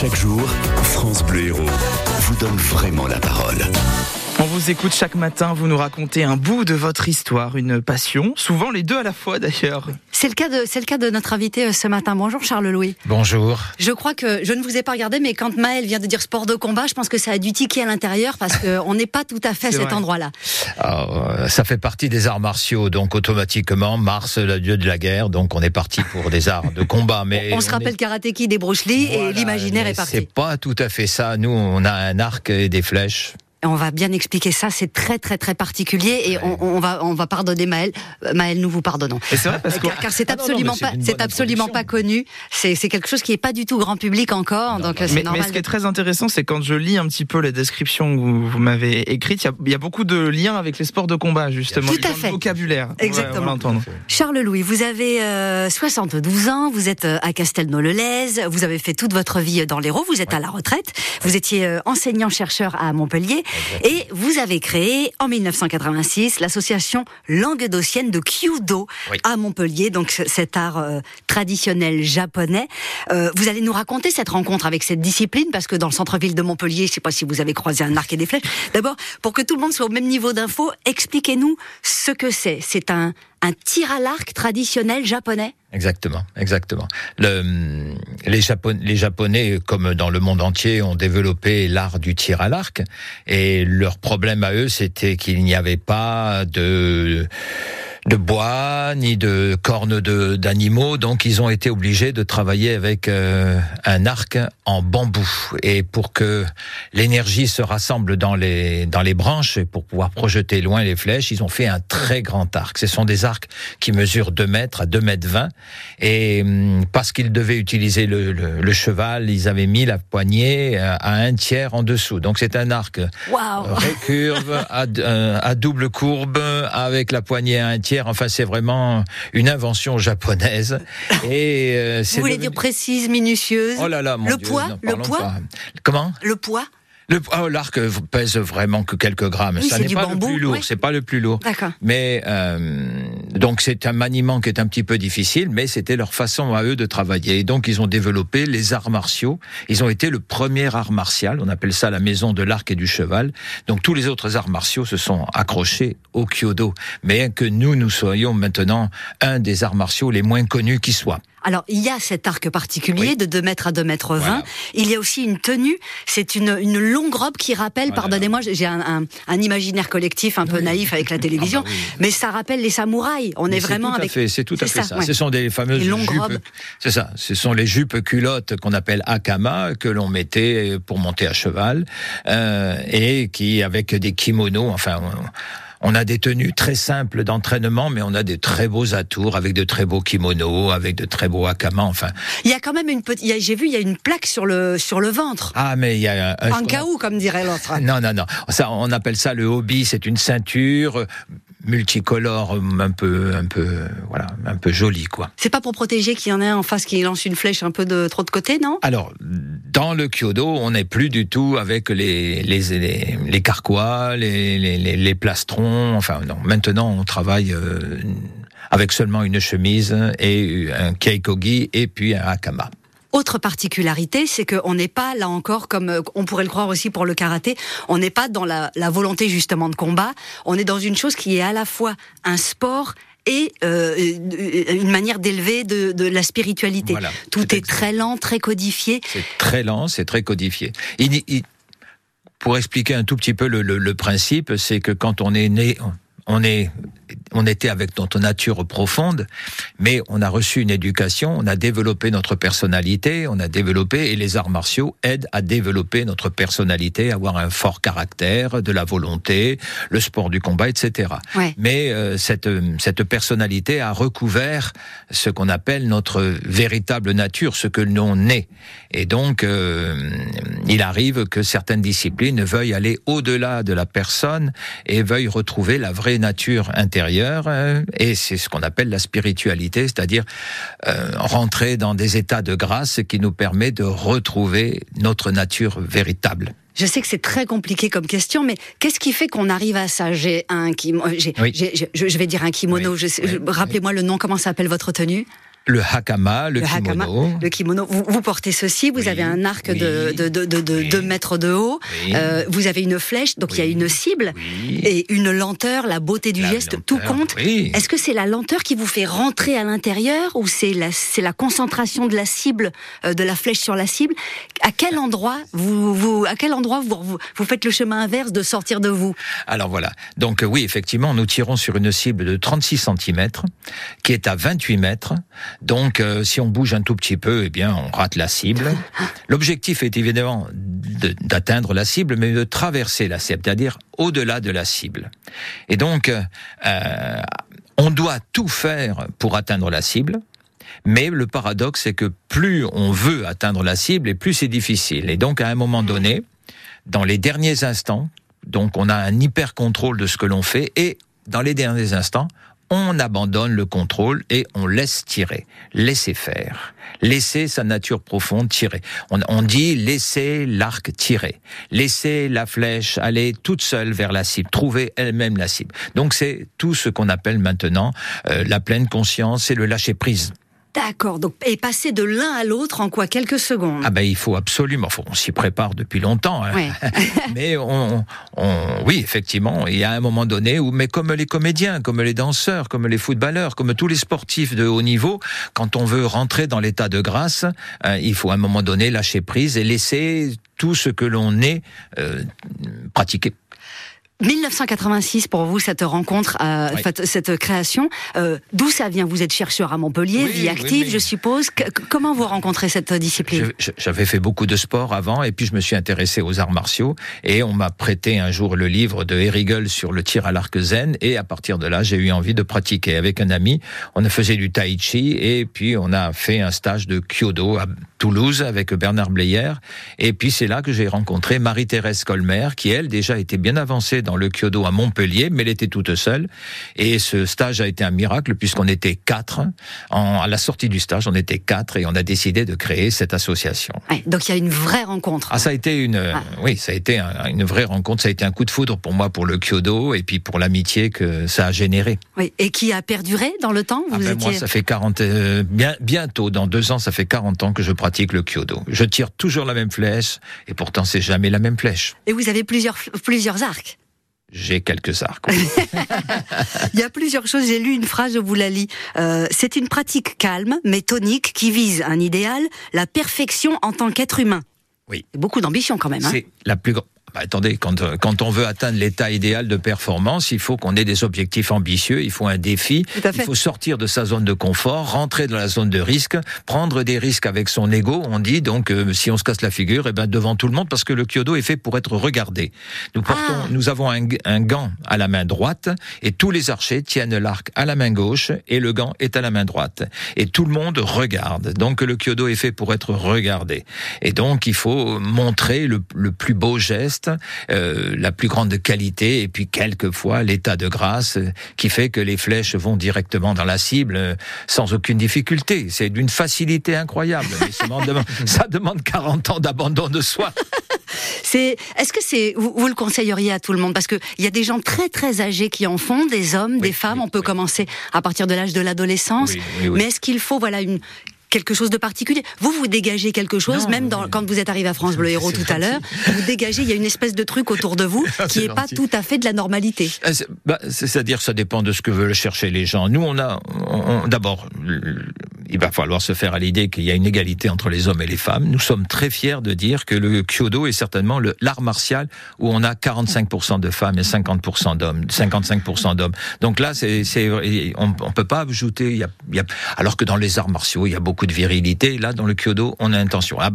Chaque jour, France Bleu Héros vous donne vraiment la parole. On vous écoute chaque matin, vous nous racontez un bout de votre histoire, une passion, souvent les deux à la fois d'ailleurs. C'est le cas de, c'est le cas de notre invité euh, ce matin. Bonjour Charles Louis. Bonjour. Je crois que je ne vous ai pas regardé, mais quand Maël vient de dire sport de combat, je pense que ça a dû tiquer à l'intérieur parce qu'on n'est pas tout à fait à cet endroit-là. Euh, ça fait partie des arts martiaux, donc automatiquement Mars, le dieu de la guerre, donc on est parti pour des arts de combat. Mais on, se rappelle est... Karate Kid et Bruce Lee et l'imaginaire est parti. C'est pas tout à fait ça. Nous, on a un arc et des flèches. On va bien expliquer ça, c'est très très très particulier et on, on, va on va pardonner Maël. Maël, nous vous pardonnons. C'est vrai parce que car, c'est absolument ah pas c'est absolument pas connu. C'est c'est quelque chose qui est pas du tout grand public encore, donc c'est normal. Mais ce qui est très intéressant, c'est quand je lis un petit peu les descriptions que vous, vous m'avez écrites, il y, y, a beaucoup de liens avec les sports de combat justement. Tout à fait. Le vocabulaire. Exactement. Charles Louis, vous avez euh, 72 ans, vous êtes euh, à Castelnau-le-Lez, vous avez fait toute votre vie dans l'Hérault, vous êtes ouais. à la retraite, vous étiez euh, enseignant chercheur à Montpellier et vous avez créé en 1986 l'association languedocienne de Kyudo oui. à Montpellier, donc cet art euh, traditionnel japonais. Euh, vous allez nous raconter cette rencontre avec cette discipline parce que dans le centre-ville de Montpellier, je ne sais pas si vous avez croisé un arc et des flèches. D'abord, pour que tout le monde soit au même niveau d'info, expliquez-nous ce que c'est. C'est un, un tir à l'arc traditionnel japonais Exactement, exactement. Le, les, les Japonais, comme dans le monde entier, ont développé l'art du tir à l'arc. Et leur problème à eux, c'était qu'il n'y avait pas de de bois ni de cornes de d'animaux, donc ils ont été obligés de travailler avec euh, un arc en bambou. Et pour que l'énergie se rassemble dans les dans les branches et pour pouvoir projeter loin les flèches, ils ont fait un très grand arc. Ce sont des arcs qui mesurent 2 mètres à 2 mètres 20. Et hum, parce qu'ils devaient utiliser le, le, le, cheval, ils avaient mis la poignée à un tiers en dessous. Donc c'est un arc wow. récurve à, à double courbe avec la poignée à un tiers Enfin, c'est vraiment une invention japonaise. Et euh, Vous voulez devenu... dire précise, minutieuse Oh là là, mon le Dieu, poids, le poids. Pas. Comment? Le poids. Le, oh, l'arc pèse vraiment que quelques grammes. Oui, ça n'est pas bambou, le plus lourd. Ouais. C'est pas le plus lourd. D'accord. Mais euh, donc c'est un maniement qui est un petit peu difficile, mais c'était leur façon à eux de travailler. Et donc ils ont développé les arts martiaux. Ils ont été le premier art martial. On appelle ça la maison de l'arc et du cheval. Donc tous les autres arts martiaux se sont accrochés au kyodo. Mais que nous nous soyons maintenant un des arts martiaux les moins connus qui soit. Alors, il y a cet arc particulier oui. de 2 mètres à 2 mètres 20. Voilà. Il y a aussi une tenue. C'est une, une longue robe qui rappelle, voilà. pardonnez-moi, j'ai un, un, un, imaginaire collectif un peu oui. naïf avec la télévision, ah bah oui. mais ça rappelle les samouraïs. On mais est vraiment avec. C'est tout à fait ça. ça. Ouais. Ce sont des fameuses jupes. C'est ça. Ce sont les jupes culottes qu'on appelle akama que l'on mettait pour monter à cheval euh, et qui, avec des kimonos, enfin. On, on a des tenues très simples d'entraînement, mais on a des très beaux atours avec de très beaux kimonos, avec de très beaux hakamas. Enfin, il y a quand même une petite. J'ai vu, il y a une plaque sur le sur le ventre. Ah, mais il y a un, un cas où, comme dirait l'autre. Non, non, non. Ça, on appelle ça le hobby. C'est une ceinture multicolore, un peu, un peu, voilà, un peu joli, quoi. C'est pas pour protéger qu'il y en ait en face qui lance une flèche un peu de trop de côté, non? Alors, dans le kyodo, on n'est plus du tout avec les les les, les carquois, les, les, les plastrons. Enfin, non. Maintenant, on travaille. Euh, avec seulement une chemise et un keikogi et puis un hakama. Autre particularité, c'est qu'on n'est pas là encore, comme on pourrait le croire aussi pour le karaté, on n'est pas dans la, la, volonté justement de combat, on est dans une chose qui est à la fois un sport et euh, une manière d'élever de, de, la spiritualité. Voilà, Tout est, est très lent, très codifié. C'est très lent, c'est très codifié. Il, il, pour expliquer un tout petit peu le, le, le principe, c'est que quand on est né, on est on était avec notre nature profonde, mais on a reçu une éducation, on a développé notre personnalité, on a développé, et les arts martiaux aident à développer notre personnalité, avoir un fort caractère, de la volonté, le sport du combat, etc. Ouais. Mais euh, cette, cette personnalité a recouvert ce qu'on appelle notre véritable nature, ce que l'on est. Et donc, euh, il arrive que certaines disciplines veuillent aller au-delà de la personne et veuillent retrouver la vraie nature intérieure euh, et c'est ce qu'on appelle la spiritualité, c'est-à-dire euh, rentrer dans des états de grâce qui nous permet de retrouver notre nature véritable. Je sais que c'est très compliqué comme question, mais qu'est-ce qui fait qu'on arrive à ça? J'ai un kimono, oui. je vais dire un kimono. Oui. Oui. Rappelez-moi le nom. Comment s'appelle votre tenue? Le hakama, le, Le hakama, kimono. le kimono. Vous, vous portez ceci, vous Oui, avez un arc de, oui, de, de, de, de oui. 2 mètres de haut, euh, vous avez une flèche, donc il y a une cible, et une lenteur, la beauté du La geste, lenteur, tout compte. oui. Est-ce que c'est la lenteur qui vous fait rentrer à l'intérieur ou c'est la, la concentration de la cible, euh, de la flèche sur la cible? À quel endroit vous, vous, à quel endroit vous, vous, vous faites le chemin inverse de sortir de vous? Alors voilà. Donc euh, oui, effectivement, nous tirons sur une cible de 36 cm qui est à 28 mètres. Donc euh, si on bouge un tout petit peu, eh bien on rate la cible. L'objectif est évidemment de- d'atteindre la cible, mais de traverser la cible, c'est-à-dire au-delà de la cible. Et donc euh, on doit tout faire pour atteindre la cible. Mais le paradoxe, c'est que plus on veut atteindre la cible, et plus c'est difficile. Et donc, à un moment donné, dans les derniers instants, donc on a un hyper contrôle de ce que l'on fait, et dans les derniers instants, on abandonne le contrôle et on laisse tirer, laisser faire, laisser sa nature profonde tirer. On, on dit laisser l'arc tirer, laisser la flèche aller toute seule vers la cible, trouver elle-même la cible. Donc c'est tout ce qu'on appelle maintenant euh, la pleine conscience et le lâcher prise. D'accord. Donc et passer de l'un à l'autre en quoi? Quelques secondes. Ah ben il faut absolument, faut, on s'y prépare depuis longtemps. hein. Ouais. mais on, on, oui effectivement, il y a un moment donné où, mais comme les comédiens, comme les danseurs, comme les footballeurs, comme tous les sportifs de haut niveau, quand on veut rentrer dans l'état de grâce, euh, il faut à un moment donné lâcher prise et laisser tout ce que l'on est euh, pratiquer. 1986 pour vous cette rencontre, euh, Oui. cette, création, euh, d'où ça vient? Vous êtes chercheur à Montpellier, Oui, vie active, oui. je suppose. Que- comment vous rencontrez cette discipline? J'avais fait beaucoup de sport avant et puis je me suis intéressé aux arts martiaux et on m'a prêté un jour le livre de Herigel sur le tir à l'arc zen et à partir de là j'ai eu envie de pratiquer avec un ami. On a faisait du tai chi et puis on a fait un stage de kyodo à Toulouse avec Bernard Bleyer et puis c'est là que j'ai rencontré Marie-Thérèse Colmer qui elle déjà était bien avancée dans le kyodo à Montpellier mais elle était toute seule et ce stage a été un miracle puisqu'on était quatre. En, à la sortie du stage on était quatre et on a décidé de créer cette association. Ouais, Donc il y a une vraie rencontre. Ah, ça a été une, Ah. oui, ça a été un- une vraie rencontre. Ça a été un coup de foudre pour moi pour le kyodo et puis pour l'amitié que ça a généré. Oui. Et qui a perduré dans le temps Ah ben, étiez... Moi, ça fait 40, euh, bien, bientôt, dans deux ans, ça fait 40 ans que je pratique le kyodo. Je tire toujours la même flèche et pourtant c'est jamais la même flèche. Et vous avez plusieurs, plusieurs arcs. J'ai quelques arcs. Il y a plusieurs choses. J'ai lu une phrase, je vous la lis. Euh, c'est une pratique calme, mais tonique, qui vise un idéal, la perfection en tant qu'être humain. Oui. Beaucoup d'ambition quand même. Hein C'est la plus grande. Bah, attendez, quand, euh, quand on veut atteindre l'état idéal de performance, il faut qu'on ait des objectifs ambitieux, il faut un défi, il faut sortir de sa zone de confort, rentrer dans la zone de risque, prendre des risques avec son ego. On dit donc euh, si on se casse la figure, eh ben devant tout le monde, parce que le kyodo est fait pour être regardé. Nous portons, Ah. nous avons un, un gant à la main droite et tous les archers tiennent l'arc à la main gauche et le gant est à la main droite et tout le monde regarde. Donc le kyodo est fait pour être regardé et donc il faut montrer le, le plus beau geste, euh, la plus grande qualité et puis quelquefois l'état de grâce euh, qui fait que les flèches vont directement dans la cible euh, sans aucune difficulté. C'est d'une facilité incroyable. Mais ça demande, ça demande 40 ans d'abandon de soi. C'est, est-ce que c'est, vous, vous le conseilleriez à tout le monde? Parce que il y a des gens très très âgés qui en font, des hommes, des femmes. oui, on peut oui. commencer à partir de l'âge de l'adolescence. Oui, oui, oui. Mais est-ce qu'il faut, voilà, une quelque chose de particulier Vous, vous dégagez quelque chose, Non, même dans, quand vous êtes arrivé à France Bleu Héros tout à l'heure, vous dégagez, il y a une espèce de truc autour de vous Ah, qui c'est est pas tout à fait de la normalité. C'est- bah, C'est-à-dire, ça dépend de ce que veulent chercher les gens. Nous, on a, d'abord, il va falloir se faire à l'idée qu'il y a une égalité entre les hommes et les femmes. Nous sommes très fiers de dire que le kyodo est certainement l'art martial où on a 45% de femmes et 50% d'hommes, 55% d'hommes. Donc là, c'est, on, on peut pas ajouter. Y a, y a- alors que dans les arts martiaux, il y a beaucoup de virilité. Là, dans le kyodo, on a intention. Ah,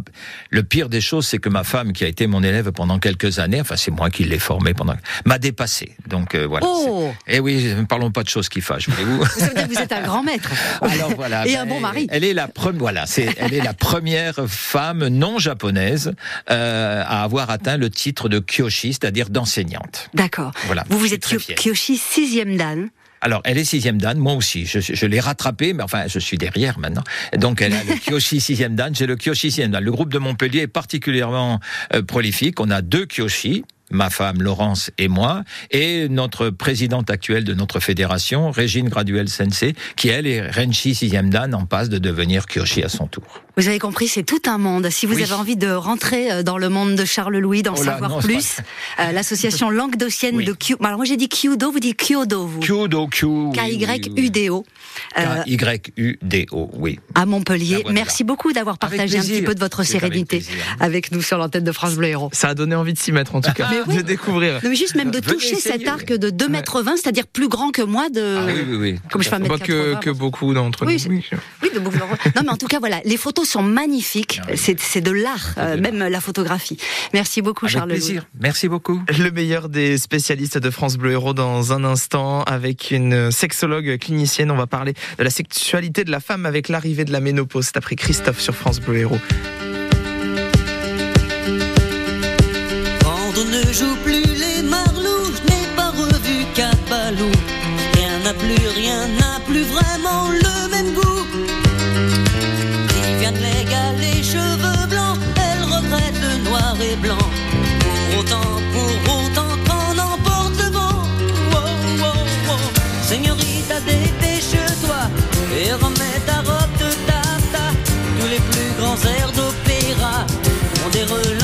le pire des choses, c'est que ma femme, qui a été mon élève pendant quelques années, enfin, c'est moi qui l'ai formée pendant, m'a dépassé. Donc euh, voilà. Oh c'est- Eh oui, ne parlons pas de choses qui fâchent, voyez-vous. Ça veut dire que vous êtes un grand maître. Alors voilà. Et ben, un bon mari. Elle est la première, voilà, c'est, elle est la première femme non japonaise euh, à avoir atteint le titre de kyoshi, c'est-à-dire d'enseignante. D'accord. Voilà. Vous vous êtes. Kyoshi sixième dan. Alors, elle est sixième dan, moi aussi. Je, je l'ai rattrapée, mais enfin, je suis derrière maintenant. Donc, elle a le Kyoshi sixième dan, j'ai le Kyoshi sixième dan. Le groupe de Montpellier est particulièrement euh, prolifique. On a deux Kyoshi. Ma femme Laurence et moi, et notre présidente actuelle de notre fédération, Régine Graduel Sensei, qui elle est Renchi sixième dan en passe de devenir Kyoshi à son tour. Vous avez compris, c'est tout un monde. Si vous Oui. avez envie de rentrer euh, dans le monde de Charles Louis, d'en Oh savoir non, plus, euh, l'association languedocienne Oui. de Kyu. Alors moi j'ai dit Kyudo, vous dites Kyodo, vous. Kyudo, Q. oui, oui, oui. K-Y-U-D-O. Euh, K-Y-U-D-O, oui. à Montpellier. Merci beaucoup d'avoir Avec partagé un petit peu de votre avec sérénité avec nous sur l'antenne de France Bleu Héros. Ça a donné envie de s'y mettre en tout cas, Mais oui. de découvrir. Non, mais juste même de Venez toucher cet arc de 2 mètres 20, c'est-à-dire plus grand que moi de. Ah oui, oui, oui. Comme je fais mètre que, 80, que beaucoup d'entre Oui, nous. c'est- oui. Oui, de beaucoup. Non, mais en tout cas, voilà, les photos sont magnifiques. Ah. C'est c'est de l'art, euh, de même la photographie. Merci beaucoup, Avec Charles. Louis. plaisir. Merci beaucoup. Le meilleur des spécialistes de France Bleu Héros dans un instant avec une sexologue clinicienne. On va parler de la sexualité de la femme avec l'arrivée de la ménopause. C'est après Christophe sur France Bleu Héros. Ne joue plus les marlous, je n'ai pas revu Capalou. Rien n'a plus, rien n'a plus vraiment le même goût. Viviane Légal, les cheveux blancs, elle regrette le noir et blanc. Pour autant, pour autant qu'on emporte le vent. Wow, wow, wow. Señorita, dépêche-toi remettent à rock de tata. Tous les plus grands airs d'opéra ont des relents.